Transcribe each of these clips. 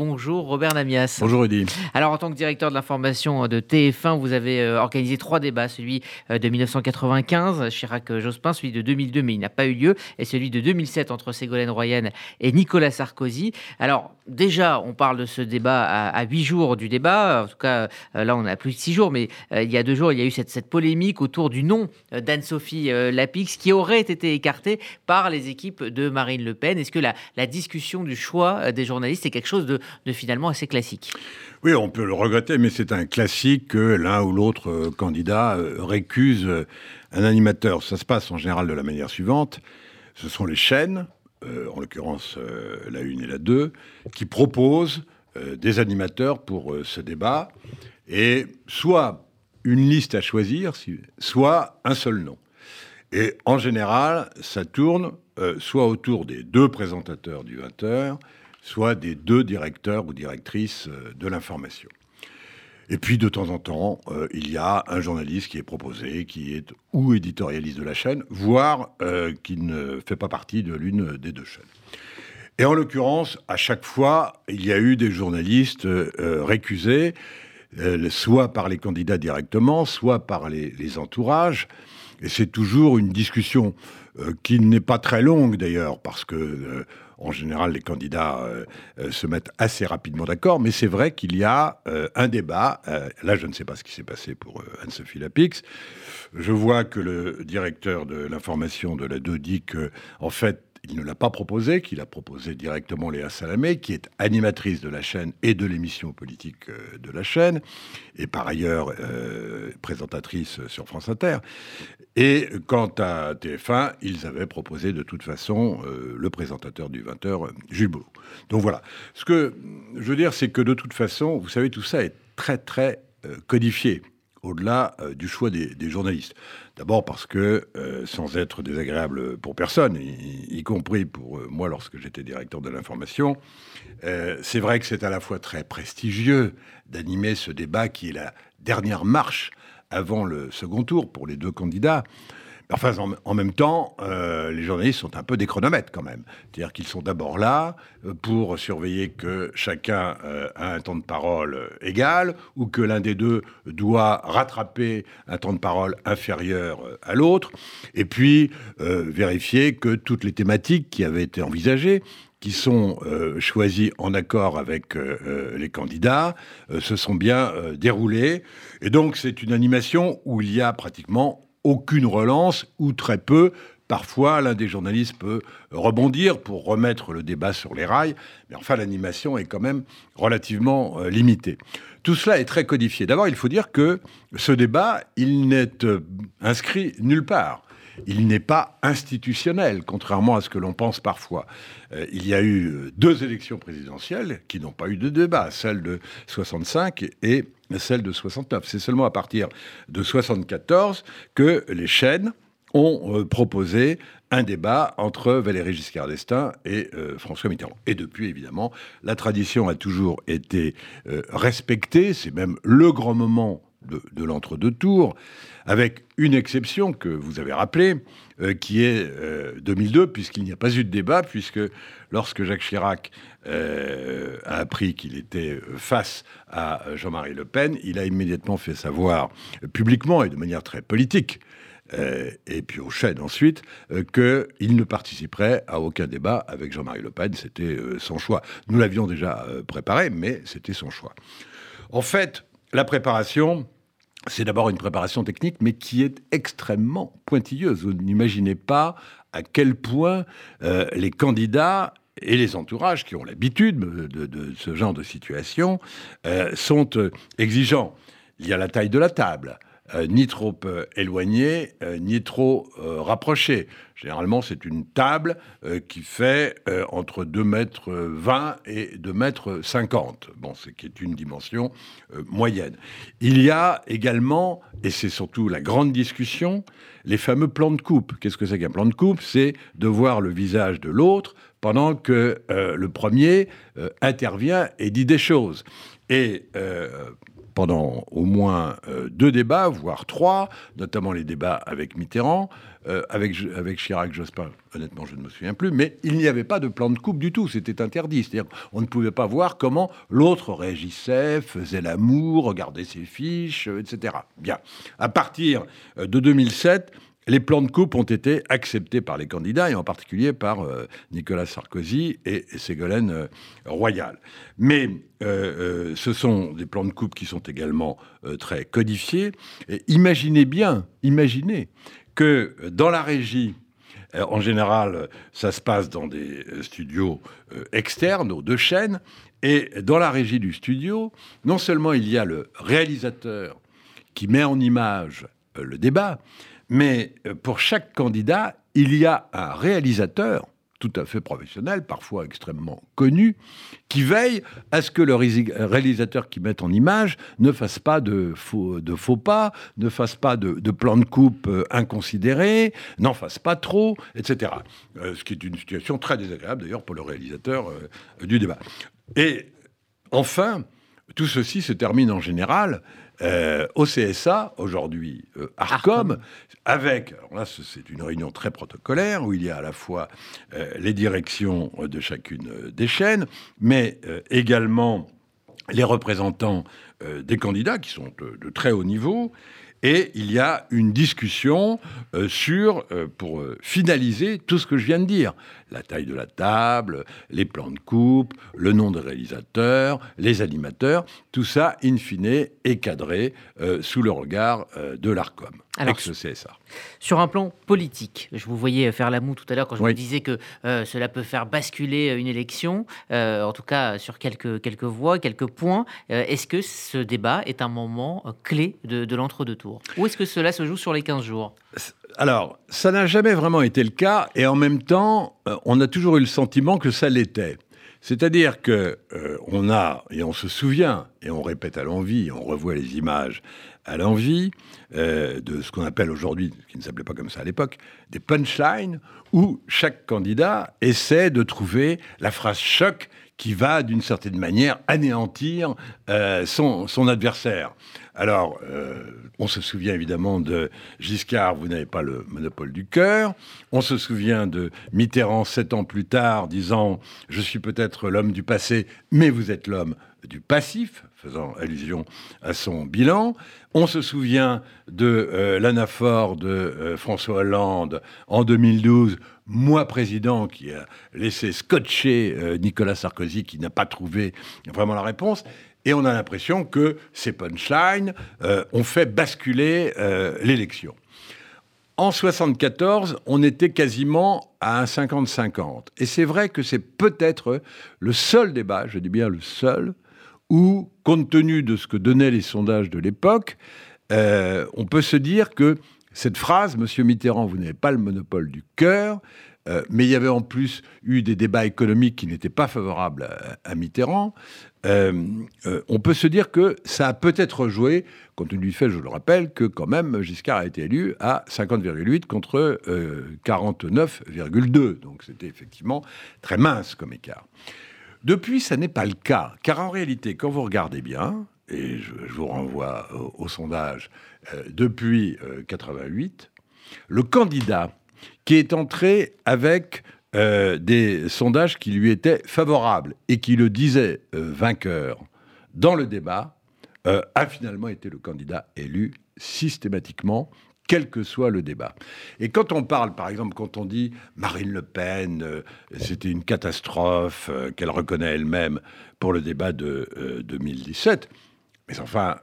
bon Bonjour Robert Namias. Bonjour Rudy. Alors en tant que directeur de l'information de TF1, vous avez euh, organisé trois débats, celui euh, de 1995, Chirac-Jospin, celui de 2002, mais il n'a pas eu lieu, et celui de 2007 entre Ségolène Royane et Nicolas Sarkozy. Alors déjà, on parle de ce débat à huit jours du débat, en tout cas là on a plus de six jours, mais il y a deux jours, il y a eu cette, cette polémique autour du nom d'Anne-Sophie Lapix qui aurait été écarté par les équipes de Marine Le Pen. Est-ce que la, la discussion du choix des journalistes est quelque chose de, finalement assez classique. Oui, on peut le regretter, mais c'est un classique que l'un ou l'autre euh, candidat euh, récuse euh, un animateur. Ça se passe en général de la manière suivante. Ce sont les chaînes, en l'occurrence la 1 et la 2, qui proposent des animateurs pour ce débat, et soit une liste à choisir, soit un seul nom. Et en général, ça tourne soit autour des deux présentateurs du 20h, soit des deux directeurs ou directrices euh, de l'information. Et puis de temps en temps, euh, il y a un journaliste qui est proposé, qui est ou éditorialiste de la chaîne, voire euh, qui ne fait pas partie de l'une des deux chaînes. Et en l'occurrence, à chaque fois, il y a eu des journalistes récusés, soit par les candidats directement, soit par les, les entourages. Et c'est toujours une discussion qui n'est pas très longue d'ailleurs, parce que en général, les candidats euh, euh, se mettent assez rapidement d'accord, mais c'est vrai qu'il y a euh, un débat. là, je ne sais pas ce qui s'est passé pour Anne-Sophie Lapix. Je vois que le directeur de l'information de la 2 dit que, en fait, il ne l'a pas proposé, qu'il a proposé directement Léa Salamé, qui est animatrice de la chaîne et de l'émission politique euh, de la chaîne, et par ailleurs euh, présentatrice sur France Inter. Et quant à TF1, ils avaient proposé de toute façon euh, le présentateur du 20h, Jules Boulot. Donc voilà. Ce que je veux dire, c'est que de toute façon, vous savez, tout ça est très très codifié au-delà euh, du choix des, journalistes. D'abord parce que, euh, sans être désagréable pour personne, y, compris pour euh, moi lorsque j'étais directeur de l'information, c'est vrai que c'est à la fois très prestigieux d'animer ce débat qui est la dernière marche avant le second tour pour les deux candidats. Enfin, en, même temps, euh, les journalistes sont un peu des chronomètres quand même. C'est-à-dire qu'ils sont d'abord là euh, pour surveiller que chacun euh, a un temps de parole égal ou que l'un des deux doit rattraper un temps de parole inférieur à l'autre. Et puis, vérifier que toutes les thématiques qui avaient été envisagées, qui sont choisies en accord avec les candidats se sont bien déroulées. Et donc c'est une animation où il y a pratiquement aucune relance ou très peu. Parfois, l'un des journalistes peut rebondir pour remettre le débat sur les rails, mais enfin, l'animation est quand même relativement euh, limitée. Tout cela est très codifié. D'abord, il faut dire que ce débat, il n'est euh, inscrit nulle part il n'est pas institutionnel, contrairement à ce que l'on pense parfois. Euh, il y a eu deux élections présidentielles qui n'ont pas eu de débat, celle de 65 et celle de 69. C'est seulement à partir de 74 que les chaînes ont euh, proposé un débat entre Valéry Giscard d'Estaing et euh, François Mitterrand. Et depuis, évidemment, la tradition a toujours été respectée. C'est même le grand moment de, l'entre-deux tours, avec une exception que vous avez rappelée, euh, qui est 2002, euh, puisqu'il n'y a pas eu de débat, puisque lorsque Jacques Chirac euh, a appris qu'il était face à Jean-Marie Le Pen, il a immédiatement fait savoir publiquement et de manière très politique, et puis aux chaînes ensuite, qu'il ne participerait à aucun débat avec Jean-Marie Le Pen. C'était son choix. Nous l'avions déjà préparé, mais c'était son choix. En fait, la préparation, c'est d'abord une préparation technique, mais qui est extrêmement pointilleuse. Vous n'imaginez pas à quel point euh, les candidats et les entourages qui ont l'habitude de, ce genre de situation euh, sont euh, exigeants. Il y a la taille de la table. Euh, ni trop euh, éloigné, euh, ni trop rapproché. Généralement, c'est une table qui fait entre 2 mètres 20 et 2 mètres 50. Bon, ce qui est une dimension moyenne. Il y a également, et c'est surtout la grande discussion, les fameux plans de coupe. Qu'est-ce que c'est qu'un plan de coupe? C'est de voir le visage de l'autre pendant que le premier intervient et dit des choses. Pendant au moins deux débats, voire trois, notamment les débats avec Mitterrand, avec, avec Chirac, Jospin, honnêtement, je ne me souviens plus, mais il n'y avait pas de plan de coupe du tout, c'était interdit. C'est-à-dire on ne pouvait pas voir comment l'autre réagissait, faisait l'amour, regardait ses fiches, etc. Bien. À partir de 2007, les plans de coupe ont été acceptés par les candidats, et en particulier par euh, Nicolas Sarkozy et, Ségolène euh, Royal. Mais euh, ce sont des plans de coupe qui sont également très codifiés. Imaginez bien, imaginez que dans la régie, en général, ça se passe dans des studios externes, aux deux chaînes, et dans la régie du studio, non seulement il y a le réalisateur qui met en image le débat, mais euh, pour chaque candidat, il y a un réalisateur tout à fait professionnel, parfois extrêmement connu, qui veille à ce que le réalisateur qui met en image ne fasse pas de faux, de pas, ne fasse pas de, plan de coupe euh, inconsidéré, n'en fasse pas trop, etc. Euh, ce qui est une situation très désagréable d'ailleurs pour le réalisateur du débat. Et enfin, tout ceci se termine en général euh, au CSA, aujourd'hui euh, Arcom, avec, alors là c'est une réunion très protocolaire où il y a à la fois euh, les directions de chacune des chaînes, mais également les représentants des candidats qui sont de très haut niveau, et il y a une discussion euh, sur, euh, pour euh, finaliser tout ce que je viens de dire, la taille de la table, les plans de coupe, le nom des réalisateurs, les animateurs, tout ça, in fine, est cadré sous le regard de l'ARCOM, ex-CSA. Sur un plan politique, je vous voyais faire la moue tout à l'heure quand je vous disais que cela peut faire basculer une élection, en tout cas sur quelques, quelques voix, quelques points. Est-ce que ce débat est un moment clé de, de l'entre-deux-tours? Ou est-ce que cela se joue sur les 15 jours? Alors, ça n'a jamais vraiment été le cas, et en même temps, euh, on a toujours eu le sentiment que ça l'était. C'est-à-dire que euh, on a, et on se souvient, et on répète à l'envie, on revoit les images à l'envie, euh, de ce qu'on appelle aujourd'hui, qui ne s'appelait pas comme ça à l'époque, des punchlines, où chaque candidat essaie de trouver la phrase choc qui va, d'une certaine manière, anéantir son, son, adversaire. Alors, euh, on se souvient évidemment de Giscard, vous n'avez pas le monopole du cœur. On se souvient de Mitterrand, sept ans plus tard, disant Je suis peut-être l'homme du passé, mais vous êtes l'homme du passif, faisant allusion à son bilan. On se souvient de euh, l'anaphore de euh, François Hollande en 2012, moi président, qui a laissé scotcher Nicolas Sarkozy, qui n'a pas trouvé vraiment la réponse. Et on a l'impression que ces punchlines euh, ont fait basculer euh, l'élection. En 74, on était quasiment à un 50-50. Et c'est vrai que c'est peut-être le seul débat, je dis bien le seul, où, compte tenu de ce que donnaient les sondages de l'époque, euh, on peut se dire que cette phrase, Monsieur Mitterrand, vous n'avez pas le monopole du cœur, euh, mais il y avait en plus eu des débats économiques qui n'étaient pas favorables à, Mitterrand. Euh, on peut se dire que ça a peut-être joué, compte tenu du fait, je le rappelle, que quand même Giscard a été élu à 50,8 contre 49,2. Donc c'était effectivement très mince comme écart. Depuis, ça n'est pas le cas, car en réalité, quand vous regardez bien, et je, vous renvoie au, sondage, depuis 88, le candidat qui est entré avec euh, des sondages qui lui étaient favorables et qui le disaient euh, vainqueur dans le débat, euh, a finalement été le candidat élu systématiquement quel que soit le débat. Et quand on parle, par exemple, quand on dit Marine Le Pen, c'était une catastrophe qu'elle reconnaît elle-même pour le débat de 2017, mais enfin,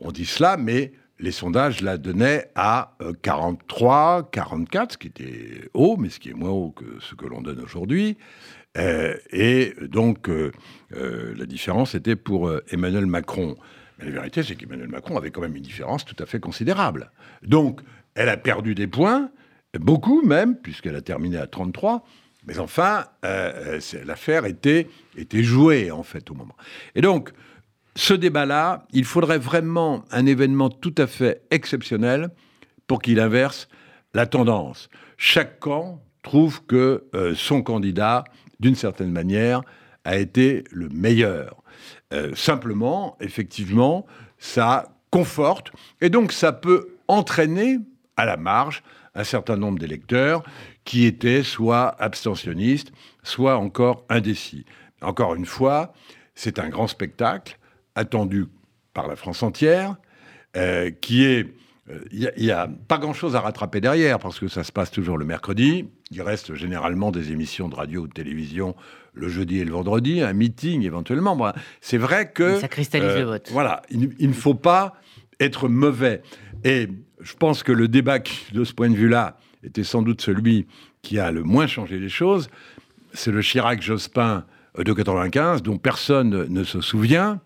on dit cela, mais les sondages la donnaient à 43, euh, 44, ce qui était haut, mais ce qui est moins haut que ce que l'on donne aujourd'hui. Euh, et donc, euh, la différence était pour Emmanuel Macron. La vérité, c'est qu'Emmanuel Macron avait quand même une différence tout à fait considérable. Donc, elle a perdu des points, beaucoup même, puisqu'elle a terminé à 33. Mais enfin, l'affaire était, était jouée, en fait, au moment. Et donc, ce débat-là, il faudrait vraiment un événement tout à fait exceptionnel pour qu'il inverse la tendance. Chaque camp trouve que euh, son candidat, d'une certaine manière, a été le meilleur. Simplement, effectivement, ça conforte, et donc ça peut entraîner à la marge un certain nombre d'électeurs qui étaient soit abstentionnistes, soit encore indécis. Encore une fois, c'est un grand spectacle attendu par la France entière, euh, qui est... Il euh, n'y a, pas grand-chose à rattraper derrière, parce que ça se passe toujours le mercredi. Il reste généralement des émissions de radio ou de télévision le jeudi et le vendredi, un meeting éventuellement. c'est vrai que... Ça cristallise le euh, vote. Voilà, il ne faut pas être mauvais. Et je pense que le débat, de ce point de vue-là, était sans doute celui qui a le moins changé les choses. C'est le Chirac-Jospin de 95, dont personne ne se souvient,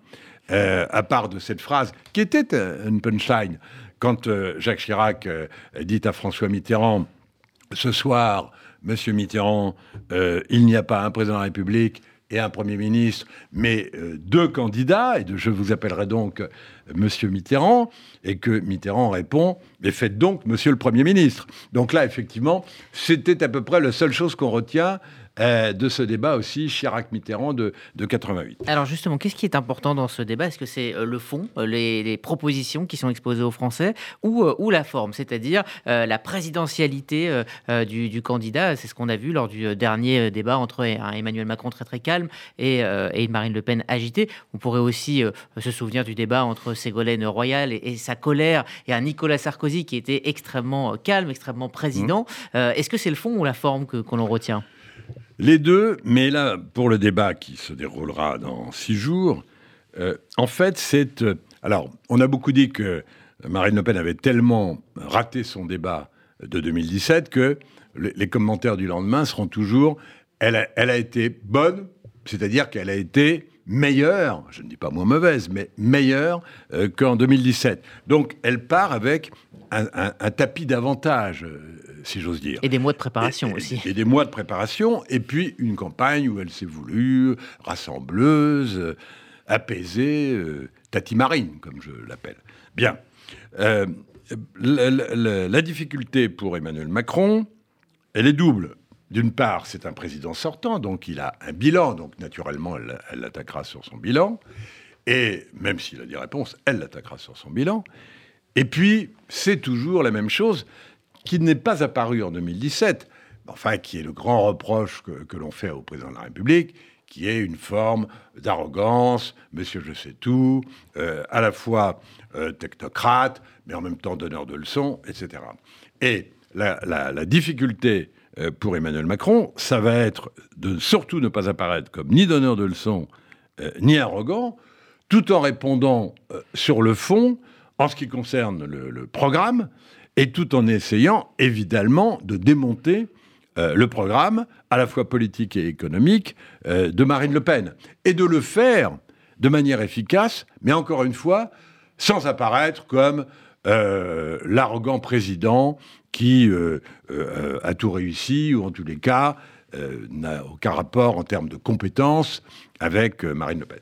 euh, à part de cette phrase qui était une punchline. Quand euh, Jacques Chirac euh, dit à François Mitterrand, ce soir, Monsieur Mitterrand, il n'y a pas un président de la République, et un Premier ministre, mais euh, deux candidats, et je vous appellerai donc euh, Monsieur Mitterrand, et que Mitterrand répond, mais faites donc Monsieur le Premier ministre. Donc là, effectivement, c'était à peu près la seule chose qu'on retient euh, de ce débat aussi Chirac-Mitterrand de, de 88. Alors justement, qu'est-ce qui est important dans ce débat? Est-ce que c'est euh, le fond, euh, les, propositions qui sont exposées aux Français, ou, ou la forme, c'est-à-dire la présidentialité du, candidat C'est ce qu'on a vu lors du dernier débat entre Emmanuel Macron très très calme et, et Marine Le Pen agitée. On pourrait aussi se souvenir du débat entre Ségolène Royal et, sa colère et un Nicolas Sarkozy qui était extrêmement calme, extrêmement président. Mmh. Est-ce que c'est le fond ou la forme que, qu'on retient? Les deux, mais là, pour le débat qui se déroulera dans six jours, euh, en fait, c'est... Euh, alors, on a beaucoup dit que Marine Le Pen avait tellement raté son débat de 2017 que les commentaires du lendemain seront toujours elle a, été bonne, c'est-à-dire qu'elle a été meilleure, je ne dis pas moins mauvaise, mais meilleure euh, qu'en 2017. Donc elle part avec un, un tapis d'avantage si j'ose dire. Et des mois de préparation aussi. Et, des mois de préparation, et puis une campagne où elle s'est voulue rassembleuse, apaisée, euh, Tati Marine, comme je l'appelle. Bien. Euh, la, difficulté pour Emmanuel Macron, elle est double. D'une part, c'est un président sortant, donc il a un bilan, donc naturellement, elle, l'attaquera sur son bilan. Et même s'il a des réponses, elle l'attaquera sur son bilan. Et puis, c'est toujours la même chose qui n'est pas apparu en 2017, enfin qui est le grand reproche que, l'on fait au président de la République, qui est une forme d'arrogance, monsieur je sais tout, euh, à la fois euh, technocrate, mais en même temps donneur de leçons, etc. Et la, difficulté pour Emmanuel Macron, ça va être de surtout ne pas apparaître comme ni donneur de leçons, ni arrogant, tout en répondant sur le fond, en ce qui concerne le programme, et tout en essayant évidemment de démonter euh, le programme, à la fois politique et économique, euh, de Marine Le Pen. Et de le faire de manière efficace, mais encore une fois, sans apparaître comme euh, l'arrogant président qui a tout réussi, ou en tous les cas n'a aucun rapport en termes de compétences avec Marine Le Pen.